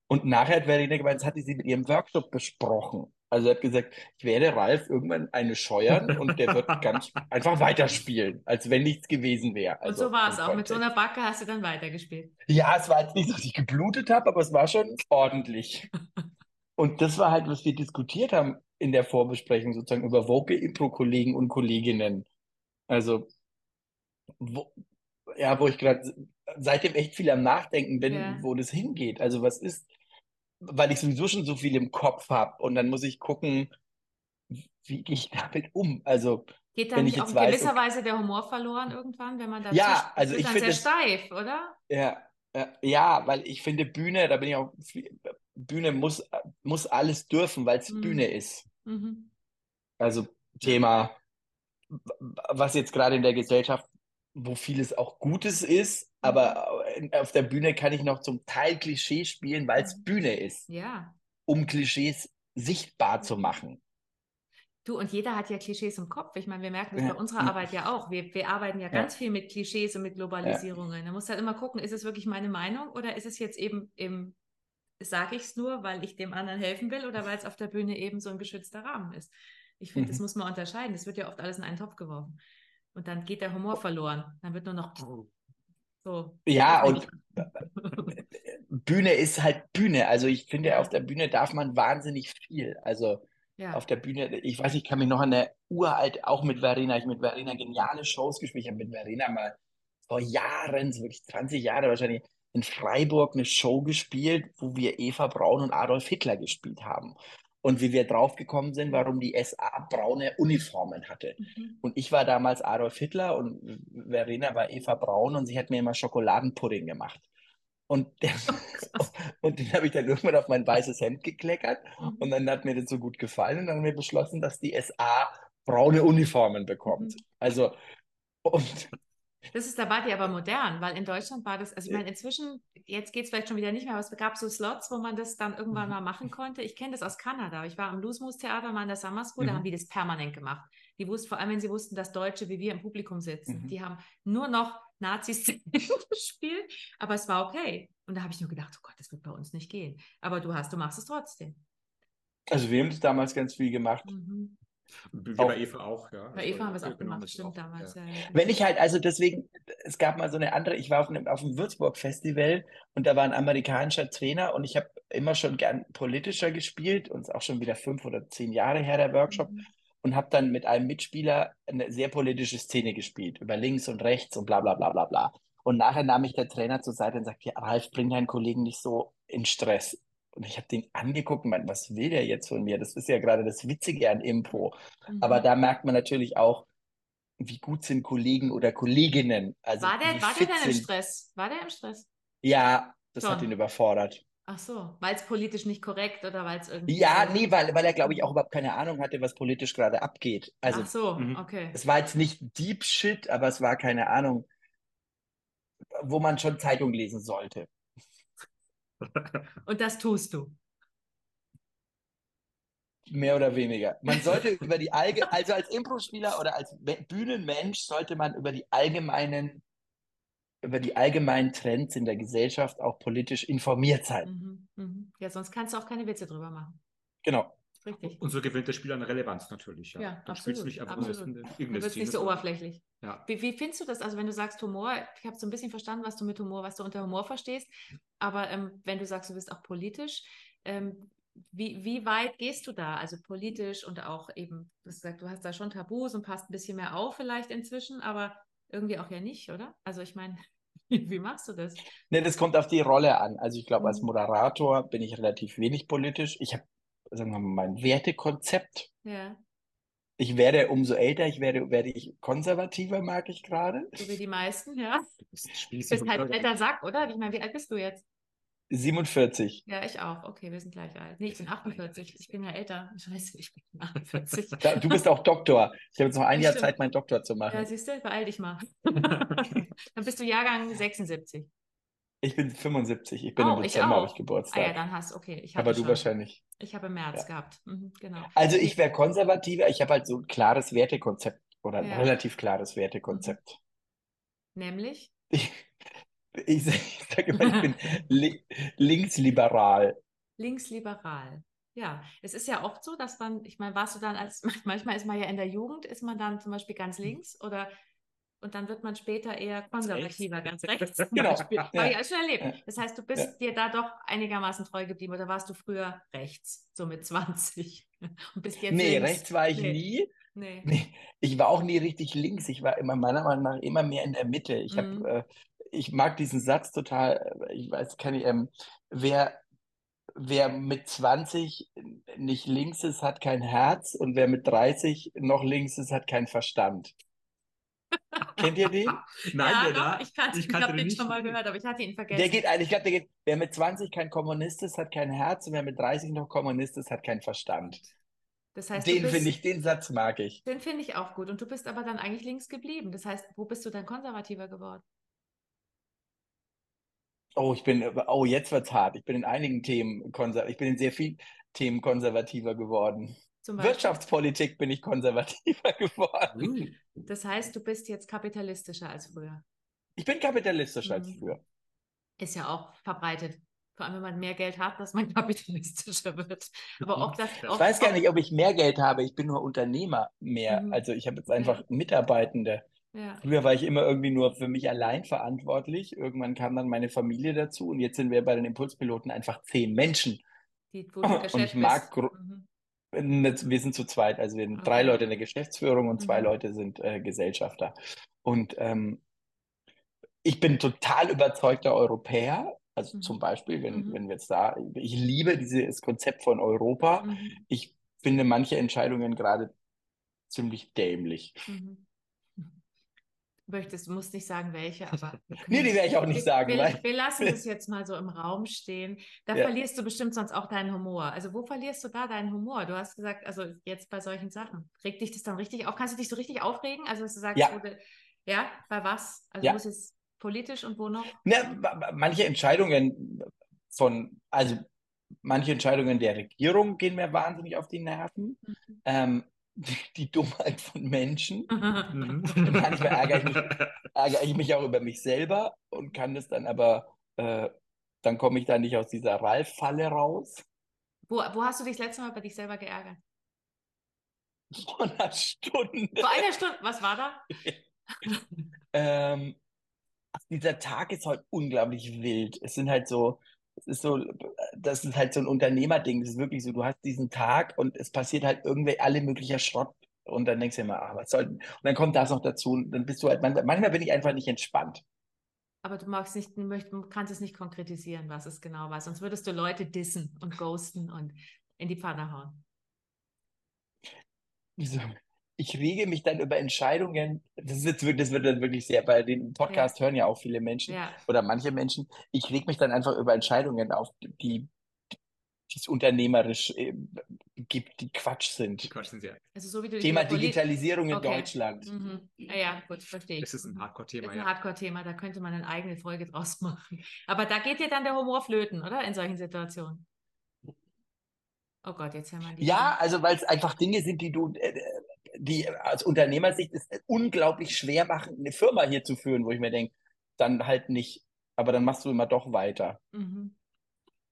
Und nachher hat Verena gemeint, das hatte sie mit ihrem Workshop besprochen. Also er hat gesagt, ich werde Ralf irgendwann eine scheuern und der wird [laughs] ganz einfach weiterspielen, als wenn nichts gewesen wäre. Und Also so war es auch. Mit so einer Backe hast du dann weitergespielt. Ja, es war jetzt nicht so, dass ich geblutet habe, aber es war schon ordentlich. [laughs] Und das war halt, was wir diskutiert haben in der Vorbesprechung, sozusagen über woke Impro-Kollegen und Kolleginnen. Also, wo, ja, wo ich gerade seitdem echt viel am Nachdenken bin, Ja. wo das hingeht. Also, was ist, weil ich sowieso schon so viel im Kopf habe und dann muss ich gucken, wie gehe ich damit um? Also, Geht da Wenn nicht in weiß, gewisser. Weise der Humor verloren irgendwann, wenn man da Ja, also ich dann finde sehr steif, oder? Ja, ja, ja, weil ich finde Bühne, da bin ich auch, Bühne muss, muss alles dürfen, weil es Mhm. Bühne ist. Mhm. Also Thema, was jetzt gerade in der Gesellschaft, wo vieles auch Gutes ist, aber in- auf der Bühne kann ich noch zum Teil Klischee spielen, weil es. Bühne ist, Ja. um Klischees sichtbar zu machen. Du, und jeder hat ja Klischees im Kopf. Ich meine, wir merken das Ja. bei unserer Arbeit ja auch. Wir, wir arbeiten ja Ja. ganz viel mit Klischees und mit Globalisierungen. Da musst du halt immer gucken, ist es wirklich meine Meinung oder ist es jetzt eben im, sage ich es nur, weil ich dem anderen helfen will oder weil es auf der Bühne eben so ein geschützter Rahmen ist. Ich finde, das Mhm. muss man unterscheiden. Das wird ja oft alles in einen Topf geworfen. Und dann geht der Humor verloren. Dann wird nur noch so. Ja, und. [laughs] Bühne ist halt Bühne. Also ich finde, auf der Bühne darf man wahnsinnig viel. Also ja. auf der Bühne, ich weiß, ich kann mich noch an eine uralt, auch mit Verena, ich mit Verena geniale Shows gespielt. Ich habe mit Verena mal vor Jahren, so wirklich 20 Jahre wahrscheinlich, in Freiburg eine Show gespielt, wo wir Eva Braun und Adolf Hitler gespielt haben. Und wie wir draufgekommen sind, warum die SA braune Uniformen hatte. Mhm. Und ich war damals Adolf Hitler und Verena war Eva Braun und sie hat mir immer Schokoladenpudding gemacht. Und, [laughs] der, und den habe ich dann irgendwann auf mein weißes Hemd gekleckert Mhm. und dann hat mir das so gut gefallen und dann haben wir beschlossen, dass die SA braune Uniformen bekommt. Mhm. Also, und Das ist, da war die aber modern, weil in Deutschland war das, also ich meine, inzwischen, jetzt geht es vielleicht schon wieder nicht mehr, aber es gab so Slots, wo man das dann irgendwann Mhm. mal machen konnte. Ich kenne das aus Kanada. Ich war am Loose Theater mal in der Summer School, da Mhm. haben die das permanent gemacht. Die wussten, vor allem wenn sie wussten, dass Deutsche wie wir im Publikum sitzen, Mhm. die haben nur noch Nazi-Szenen [laughs] gespielt, aber es war okay. Und da habe ich nur gedacht, oh Gott, das wird bei uns nicht gehen. Aber du hast, du machst es trotzdem. also wir haben das damals ganz viel gemacht. Mhm. Wie Auch- bei Eva auch, ja. Bei Also, Eva haben wir es auch genau, gemacht, stimmt damals. ja. Ja, ja, Wenn ich halt, also deswegen, es gab mal so eine andere, ich war auf einem, auf dem Würzburg-Festival und da war ein amerikanischer Trainer und ich habe immer schon gern politischer gespielt und es ist auch schon wieder fünf oder zehn Jahre her, der Workshop. Mhm. und habe dann mit einem Mitspieler eine sehr politische Szene gespielt, über links und rechts und bla bla bla bla bla. Und nachher nahm mich der Trainer zur Seite und sagte, ja, Ralf, bring deinen Kollegen nicht so in Stress. Und ich habe den angeguckt und meinte, was will der jetzt von mir? Das ist ja gerade das Witzige an Impro. Mhm. Aber da merkt man natürlich auch, wie gut sind Kollegen oder Kolleginnen. Also war der, war der dann im. Stress? War der im Stress? Ja, das Schon. hat ihn überfordert. Ach so, weil es politisch nicht korrekt oder weil es irgendwie. Ja, nee, weil, weil er, glaube ich, auch überhaupt keine Ahnung hatte, was politisch gerade abgeht. Also Ach so, Mhm. okay. Es war jetzt nicht Deep Shit, aber es war keine Ahnung, wo man schon Zeitung lesen sollte. [laughs] Und das tust du. Mehr oder weniger. Man sollte [laughs] über die Allge also als Impro-Spieler oder als Me- Bühnenmensch sollte man über die allgemeinen, über die allgemeinen Trends in der Gesellschaft auch politisch informiert sein. Mhm, mhm. Ja, sonst kannst du auch keine Witze drüber machen. Genau. Richtig. Und so gewinnt der Spieler an Relevanz natürlich. Ja, Ja, Dann spielst du absolut, nicht einfach absolut. wird es nicht so oberflächlich. Ja. Wie, wie findest du das? Also, wenn du sagst Humor, ich habe so ein bisschen verstanden, was du mit Humor, was du unter Humor verstehst, aber ähm, wenn du sagst, du bist auch politisch, ähm, wie, wie weit gehst du da? Also politisch und auch eben, du hast gesagt, du hast da schon Tabus und passt ein bisschen mehr auf vielleicht inzwischen, aber irgendwie auch ja nicht, oder? Also ich meine, [laughs] wie machst du das? Ne, das kommt auf die Rolle an. Also ich glaube, als Mhm. Moderator bin ich relativ wenig politisch. Ich habe, sagen wir mal, mein Wertekonzept. Ja, Ich werde, umso älter ich werde, werde ich konservativer, mag ich gerade. so wie die meisten, ja. Du bist halt ein alter Sack, oder? Ich meine, wie alt bist du jetzt? 47. Ja, ich auch. Okay, wir sind gleich alt. Nee, ich bin 48. Ich bin ja älter. [laughs] Scheiße, ich bin 48. Da, du bist auch Doktor. Ich habe jetzt noch ein Ja, Jahr. Zeit, meinen Doktor zu Ja, machen. siehst du, beeil dich mal. [laughs] Dann bist du Jahrgang 76. Ich bin 75. Ich bin Oh, im Dezember, habe ich Ah ja, Geburtstag. dann hast okay. Ich Aber du schon. wahrscheinlich. Ich habe im März Ja. gehabt. Mhm, genau. Also ich wäre konservativer. Ich habe halt so ein klares Wertekonzept oder ein Ja. relativ klares Wertekonzept. Nämlich? [laughs] Ich, ich, ich sage immer, ich bin [laughs] li linksliberal. Linksliberal. Ja, es ist ja oft so, dass man, ich meine, warst du dann als, [laughs] manchmal ist man ja in der Jugend, ist man dann zum Beispiel ganz links oder und dann wird man später eher konservativer, ganz rechts [laughs] zum Genau, Beispiel. ja. Habe ich alles schon erlebt. Ja. Das heißt, du bist dir da doch einigermaßen treu geblieben oder warst du früher rechts, so mit 20 [laughs] und bist jetzt Nee, links? rechts war ich Nee. nie. Nee. Nee, ich war auch nie richtig links. Ich war immer meiner Meinung nach immer mehr in der Mitte. Ich Mhm. habe, äh, ich mag diesen Satz total. äh, Ich weiß, kann ich, ähm, wer, wer mit 20 nicht links ist, hat kein Herz und wer mit 30 noch links ist, hat keinen Verstand. [laughs] Kennt ihr den? Nein, ja, der doch, da. ich, kannte, ich ich kannte habe den den schon mal gehört, aber ich hatte ihn vergessen. Der geht eigentlich, ich glaube, der geht, wer mit 20 kein Kommunist ist, hat kein Herz und wer mit 30 noch Kommunist ist, hat keinen Verstand. das heißt, Den finde ich, den Satz mag ich. Den finde ich auch gut. Und du bist aber dann eigentlich links geblieben. Das heißt, wo bist du dann konservativer geworden? Oh, ich bin, oh, jetzt wird's hart. Ich bin in einigen Themen konser, ich bin in sehr vielen Themen konservativer geworden. Wirtschaftspolitik bin ich konservativer [laughs] geworden. Das heißt, du bist jetzt kapitalistischer als früher. Ich bin kapitalistischer als Mhm. früher. Ist ja auch verbreitet. Vor allem, wenn man mehr Geld hat, dass man [laughs] kapitalistischer wird. Aber ob das. Ich ob, Ich weiß gar nicht, ob ich mehr Geld habe. Ich bin nur Unternehmer mehr. Mhm. Also ich habe jetzt einfach Mitarbeitende. Ja. Früher war ich immer irgendwie nur für mich allein verantwortlich. Irgendwann kam dann meine Familie dazu und jetzt sind wir bei den Impulspiloten einfach zehn Menschen. Die, Und ich mag Mhm. Wir sind zu zweit, also wir sind drei. Leute in der Geschäftsführung und zwei Mhm. Leute sind äh, Gesellschafter. Und ähm, ich bin total überzeugter Europäer. Also Mhm. zum Beispiel, wenn, Mhm. wenn wir jetzt da, ich liebe dieses Konzept von Europa. Mhm. Ich finde manche Entscheidungen gerade ziemlich dämlich. Mhm. Möchtest, du musst nicht sagen, welche, aber. [laughs] Nee, die werde ich auch nicht sagen, Wir, weil wir lassen [laughs] das jetzt mal so im Raum stehen. Da Ja. verlierst du bestimmt sonst auch deinen Humor. Also, wo verlierst du da deinen Humor? Du hast gesagt, also jetzt bei solchen Sachen. Regt dich das dann richtig auf? Kannst du dich so richtig aufregen? Also, dass du sagst, Ja. du, ja, bei was? Also, Ja. ist es politisch und wo noch? ma- manche Entscheidungen von, also manche Entscheidungen der Regierung gehen mir wahnsinnig auf die Nerven. Ähm, die, die Dummheit von Menschen. Mhm. Manchmal ärgere ich mich, ärgere ich mich auch über mich selber und kann das dann aber, äh, dann komme ich da nicht aus dieser Ralf-Falle raus. Wo, wo hast du dich das letzte Mal bei dich selber geärgert? Vor einer Stunde. Vor einer Stunde, was war da? [laughs] Ähm, dieser Tag ist heute unglaublich wild. Es sind halt so, es ist so, das ist halt so ein Unternehmerding. Das ist wirklich so, du hast diesen Tag und es passiert halt irgendwie alle möglicher Schrott. Und dann denkst du immer, ah, was soll denn? Und dann kommt das noch dazu. Und dann bist du halt, manchmal, manchmal bin ich einfach nicht entspannt. Aber du magst nicht, du kannst es nicht konkretisieren, was es genau war. Sonst würdest du Leute dissen und ghosten und in die Pfanne hauen. Wieso? Ich rege mich dann über Entscheidungen. Das ist jetzt wirklich, das wird dann wirklich sehr, bei dem Podcast hören ja auch viele Menschen Ja. oder manche Menschen. Ich reg mich dann einfach über Entscheidungen auf, die, die es unternehmerisch äh, gibt, die Quatsch Die sind. Quatsch sind sehr. Also so wie du Thema Digitalisierung in Okay. Deutschland. Mhm. Ja, ja, gut, verstehe ich. Das ist ein Das Hardcore-Thema, ist ein ja. Hardcore-Thema, da könnte man eine eigene Folge draus [laughs] machen. Aber da geht dir dann der Humor flöten, oder? In solchen Situationen. Oh Gott, jetzt hören wir die. Ja, also weil es einfach Dinge sind, die du, äh, die aus Unternehmersicht es unglaublich schwer machen, eine Firma hier zu führen, wo ich mir denke, dann halt nicht. Aber dann machst du immer doch weiter. Mhm.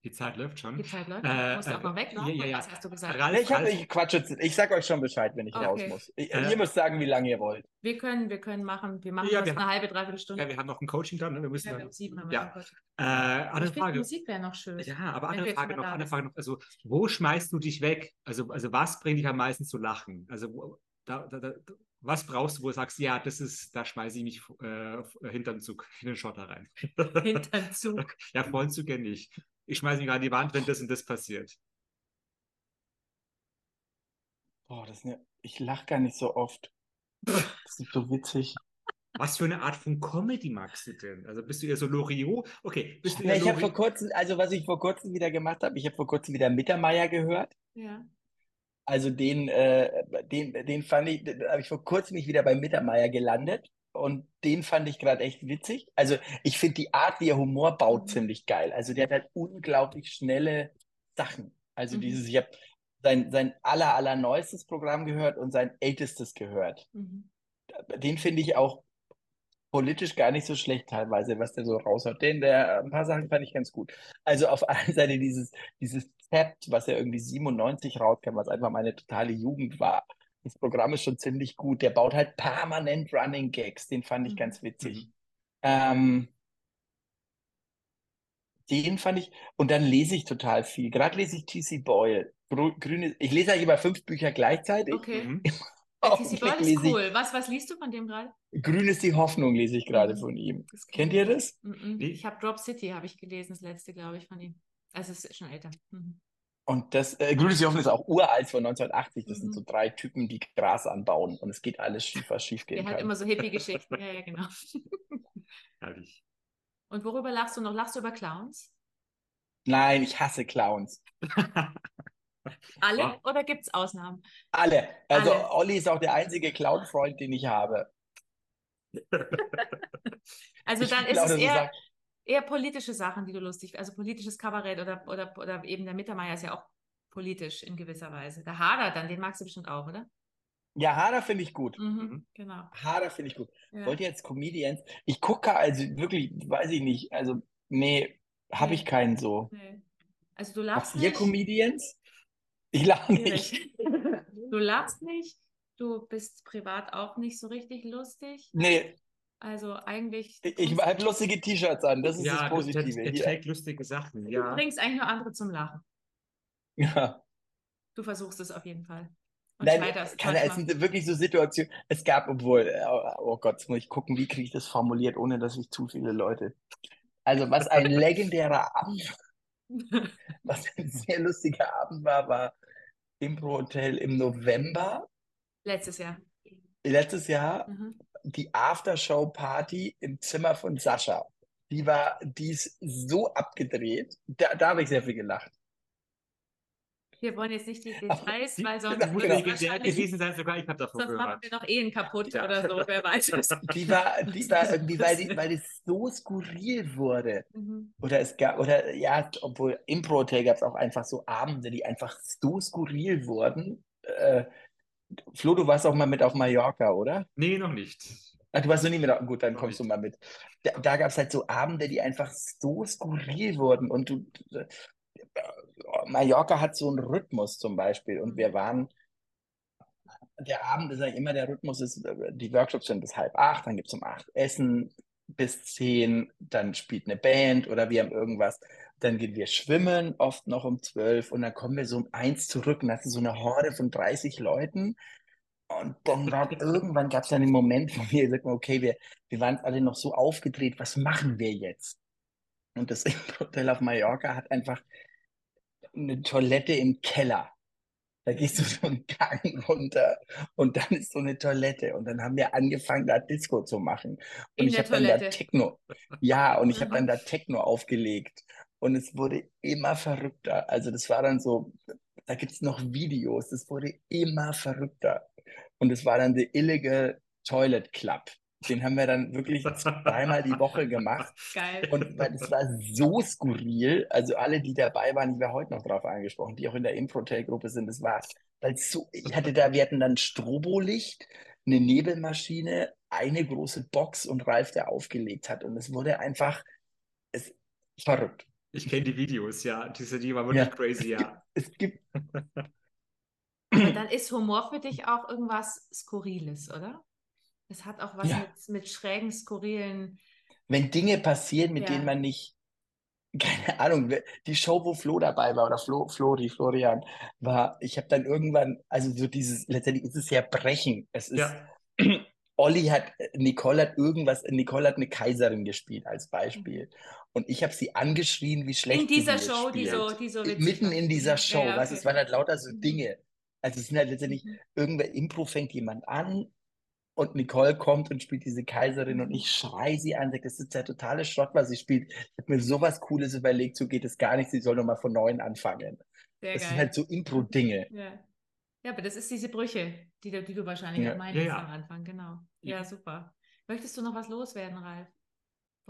Die Zeit läuft schon. Die Zeit läuft. Äh, Du musst auch äh, mal weg, ne? ja, ja, ja. Was hast du gesagt? Ralf, Ich, hab, ich quatsch jetzt, ich sag euch schon Bescheid, wenn ich raus Okay. muss. Ich, Äh, ihr müsst sagen, wie lange ihr wollt. Wir können, wir können machen, wir machen Ja, das wir eine halbe, dreiviertel Stunde. ja, wir haben noch ein Coaching dann, ne? wir müssen Ja, dann, haben sieben haben ja. äh, andere ich Frage. Musik wäre noch schön. Ja, aber andere Frage noch, andere. Frage noch. Also, wo schmeißt du dich weg? Also, also was bringt dich am meisten zu lachen? Also, wo- da, da, da, Was brauchst du, wo du sagst, ja, das ist, da schmeiße ich mich äh, hinterm Zug, [laughs] in den Schotter rein. Hinterm [laughs] Zug. ja, Vollzug ja nicht. Ich schmeiße mich an die Wand, wenn das und das passiert. Boah, das ist eine, ich lache gar nicht so oft. Das ist so witzig. Was für eine Art von Comedy magst du denn? Also bist du eher so Loriot? Okay, bist du Ja, eher ich habe vor kurzem, also was ich vor kurzem wieder gemacht habe, ich habe vor kurzem wieder Mittermeier gehört. Ja. Also den, äh, den, den fand ich, da habe ich vor kurzem mich wieder bei Mittermeier gelandet und den fand ich gerade echt witzig. Also ich finde die Art, wie er Humor baut, Mhm. ziemlich geil. Also der hat halt unglaublich schnelle Sachen. Also Mhm. dieses, ich habe sein, sein aller, aller neuestes Programm gehört und sein ältestes gehört. Mhm. Den finde ich auch politisch gar nicht so schlecht teilweise, was der so raushaut. Den, der, ein paar Sachen fand ich ganz gut. Also auf [laughs] der einen Seite dieses, dieses Zept, was ja irgendwie 97 rauskam, was einfach meine totale Jugend war. Das Programm ist schon ziemlich gut. Der baut halt permanent Running Gags. Den fand ich Mhm. ganz witzig. Mhm. Ähm, den fand ich, und dann lese ich total viel. Gerade lese ich T.C. Boyle. Grü- Grüne, ich lese eigentlich immer fünf Bücher gleichzeitig. Okay. Augenblick ist cool. Was, was liest du von dem gerade? Grün ist die Hoffnung, lese ich gerade Mhm. von ihm. Das Kennt kenn ihr das? Mhm. Nee. Ich habe Drop City, habe ich gelesen, das letzte, glaube ich, von ihm. Also es ist schon älter. Mhm. Und das, äh, Grün ist die Hoffnung ist auch uralt von 1980. Das sind Mhm. so drei Typen, die Gras anbauen und es geht alles schief, was schief gehen Der hat kann. immer so Hippie-Geschichten. [laughs] ja, ja, genau. [laughs] Herrlich. Und worüber lachst du noch? Lachst du über Clowns? Nein, ich hasse Clowns. [laughs] Alle Ja. oder gibt es Ausnahmen? Alle. Also Alle. Olli ist auch der einzige Clown-Freund, den ich habe. [laughs] Also Ich dann ist es eher, eher politische Sachen, die du lustig Also politisches Kabarett oder, oder, oder eben der Mittermeier ist ja auch politisch in gewisser Weise. Der Hader dann, den magst du bestimmt auch, oder? ja, Hader finde ich gut. Mhm. Mhm. Genau. Hader finde ich gut. Ja. Wollt ihr jetzt Comedians? Ich gucke also wirklich, weiß ich nicht. Also, nee, habe ich Nee. keinen so. Nee. Also du lachst Habt ihr nicht. Comedians? Ich lache nicht. Du lachst nicht. Du bist privat auch nicht so richtig lustig. Nee, Also eigentlich. ich, ich habe lustige T-Shirts an. Das ist Ja, das Positive. Hier. trägt lustige Sachen, Du ja. bringst eigentlich nur andere zum Lachen. Ja. Du versuchst es auf jeden Fall. Und Nein, keine, es sind wirklich so Situationen. Es gab, obwohl, äh, oh Gott, jetzt muss ich gucken, wie kriege ich das formuliert, ohne dass ich zu viele Leute. Also, was ein [laughs] legendärer Abend, [laughs] was ein sehr lustiger Abend war, war Impro Hotel im November Letztes Jahr. letztes Jahr Mhm. die Aftershow-Party im Zimmer von Sascha. Die war, die ist so abgedreht. Da, da habe ich sehr viel gelacht. Wir wollen jetzt nicht die [laughs] Details, die- weil sonst, Genau. Muss Genau. wahrscheinlich- gewesen sein, sogar ich habe davon sonst machen wir noch Ehen kaputt Ja. oder so, wer weiß. [laughs] Die war, die [laughs] war irgendwie, weil, die, weil es so skurril wurde. Mhm. Oder es gab, oder ja, obwohl Impro Hotel gab es auch einfach so Abende, die einfach so skurril wurden. Äh, Flo, du warst auch mal mit auf Mallorca, oder? Nee, noch nicht. Ah, du warst noch nie mit, auf- gut, dann Noch kommst du nicht. mal mit. Da, da gab es halt so Abende, die einfach so skurril wurden. Und du, äh, Mallorca hat so einen Rhythmus zum Beispiel. Und wir waren, der Abend ist eigentlich immer, der Rhythmus ist, die Workshops sind bis halb acht, dann gibt es um acht Essen, bis zehn, dann spielt eine Band oder wir haben irgendwas. Dann gehen wir schwimmen, oft noch um zwölf und dann kommen wir so um eins zurück und das ist so eine Horde von 30 Leuten. Und dann gab, [laughs] irgendwann gab es dann den Moment, wo wir gesagt haben, okay, wir, wir waren alle noch so aufgedreht, was machen wir jetzt? Und das [laughs] Hotel auf Mallorca hat einfach eine Toilette im Keller. Da gehst du [laughs] so einen Gang runter und dann ist so eine Toilette. Und dann haben wir angefangen, da Disco zu machen. Und In ich habe dann da. Techno. Ja, und ich habe dann da Techno aufgelegt. Und es wurde immer verrückter. Also das war dann so, da gibt es noch Videos, das wurde immer verrückter. Und es war dann der Illegal Toilet Club. Den haben wir dann wirklich dreimal die Woche gemacht. [laughs] Geil. Und weil das war so skurril, also alle, die dabei waren, ich war heute noch drauf angesprochen, die auch in der Improtel-Gruppe sind, das war, weil es so, ich hatte da, wir hatten dann Strobolicht, eine Nebelmaschine, eine große Box und Ralf, der aufgelegt hat. Und es wurde einfach, es verrückt. Ich kenne die Videos, ja. Diese, die war wirklich Ja. crazy, ja. [laughs] Es gibt, Aber [laughs] dann ist Humor für dich auch irgendwas Skurriles, oder? Es hat auch was Ja. mit, mit schrägen, skurrilen. wenn Dinge passieren, mit Ja. denen man nicht, [laughs] keine Ahnung, die Show, wo Flo dabei war, oder Flo, Flori, Florian, war, ich habe dann irgendwann, also so dieses, letztendlich ist es ja Brechen. Es ist, Ja. [clears throat] Olli hat, Nicole hat irgendwas, Nicole hat eine Kaiserin gespielt als Beispiel. Und ich habe sie angeschrien, wie schlecht In dieser sie Show, die so, die so Mitten in dieser Show, Ja, ja, weißt du, okay. es waren halt lauter so Mhm. Dinge. Also es sind halt letztendlich Mhm. irgendwer Impro fängt jemand an und Nicole kommt und spielt diese Kaiserin und ich schrei sie an, sag, das ist der totale Schrott, was sie spielt. Ich habe mir sowas Cooles überlegt, so geht es gar nicht, sie soll nochmal von neuem anfangen. Sehr Das sind geil. halt so Impro-Dinge. Ja. ja, aber das ist diese Brüche, die, du- die du wahrscheinlich Ja. meintest Ja, ja. am Anfang, genau. Ja. Ja, super. Möchtest du noch was loswerden, Ralf?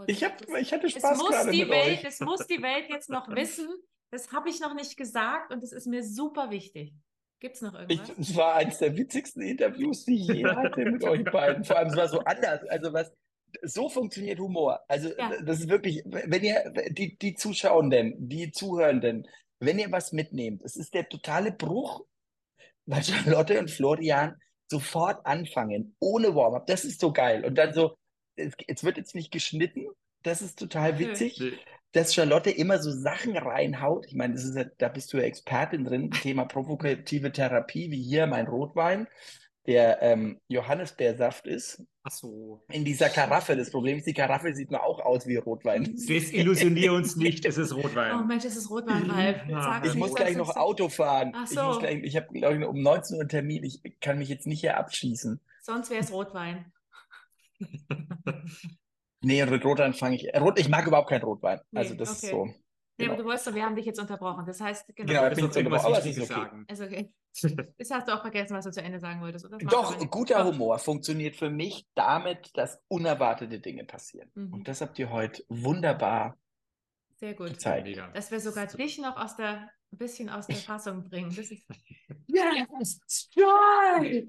Ich, hab, ich hatte es Spaß muss gerade die mit Welt, euch. Es muss die Welt jetzt noch [laughs] wissen. Das habe ich noch nicht gesagt und das ist mir super wichtig. Gibt es noch irgendwas? es war eines der witzigsten Interviews, die ich je [laughs] hatte mit euch beiden. Vor allem, es war so anders. Also was, so funktioniert Humor. Also Ja. das ist wirklich, wenn ihr, die, die Zuschauenden, die Zuhörenden, wenn ihr was mitnehmt, es ist der totale Bruch, weil Charlotte und Florian sofort anfangen, ohne Warm-up. Das ist so geil. Und dann so, es, es wird jetzt nicht geschnitten. Das ist total witzig Nee. Dass Charlotte immer so Sachen reinhaut. Ich meine, das ist ja, da bist du ja Expertin drin, Thema provokative Therapie, wie hier mein Rotwein, der ähm, Johannisbeersaft ist, Ach so. in dieser Karaffe. Das Problem ist, die Karaffe sieht nur auch aus wie Rotwein. Desillusionier uns nicht, es ist Rotwein. Oh Mensch, es ist Rotwein, Ralf. Ja. Ich muss gleich noch Auto fahren. Ach Ich muss so. gleich, ich habe, glaube ich, um 19 Uhr einen Termin. Ich kann mich jetzt nicht hier abschießen. Sonst wäre es Rotwein. [laughs] Nee, und mit Rotwein fange ich. Rot, ich mag überhaupt keinen Rotwein. Nee, Also das ist okay. so. Nee, Genau. aber du weißt doch, wir haben dich jetzt unterbrochen. Das heißt, genau. Genau, Das bin ist ich doch irgendwas so aber es Wichtiges ist okay. sagen. Ist okay. Jetzt hast du auch vergessen, was du zu Ende sagen wolltest, oder? Das Doch, guter. Humor funktioniert für mich damit, dass unerwartete Dinge passieren. Mhm. Und das habt ihr heute wunderbar Sehr gut. gezeigt. Dass wir sogar dich noch aus der, ein bisschen aus der Fassung bringen. [laughs] Das ist, Yes, [laughs] joy!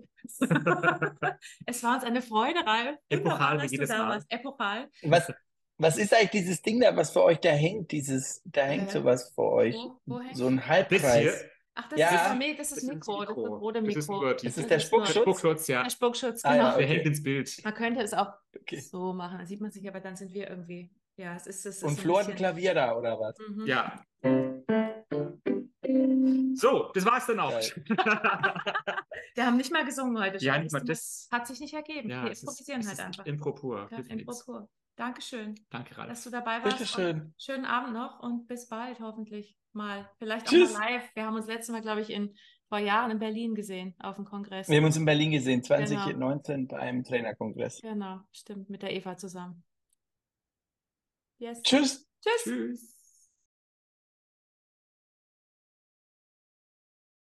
es war uns eine Freude, Ralf. Epochal wie dass du jedes da Mal. warst. Epochal. Was, was ist eigentlich dieses Ding da, was für euch da hängt? Dieses, da hängt Äh, sowas für euch. Wo, wo? So ein Das Halbkreis. Ach, das Ja. ist das, das ist Das ist das Mikro. Das ist das Mikro. rote Das ist Mikro. Das ist Das der ist Spuckschutz. Spuckschutz, ja. Der Spuckschutz, Ah, genau. ja, Der okay. hängt ins Bild. Man könnte es auch Okay. so machen, dann sieht man sich, aber dann sind wir irgendwie. Ja, es ist. Es ist Und ein Flo hat ein Klavier da, oder was? Mhm. Ja. So, das war's dann auch. [laughs] Wir haben nicht mal gesungen heute. ja, nicht mal das. Hat sich nicht ergeben. Ja, Wir ist, improvisieren halt ist einfach. Impro pur. Ja, hilft Impro nichts. pur. Dankeschön, Danke, Ralf. dass du dabei warst. Bitteschön. Und schönen Abend noch und bis bald hoffentlich mal. Vielleicht auch Tschüss. mal live. Wir haben uns letztes Mal, glaube ich, in, vor Jahren in Berlin gesehen auf dem Kongress. Wir haben uns in Berlin gesehen, Genau. 2019 beim Trainerkongress. Genau, stimmt, mit der Eva zusammen. Yes. Tschüss. Tschüss. Tschüss.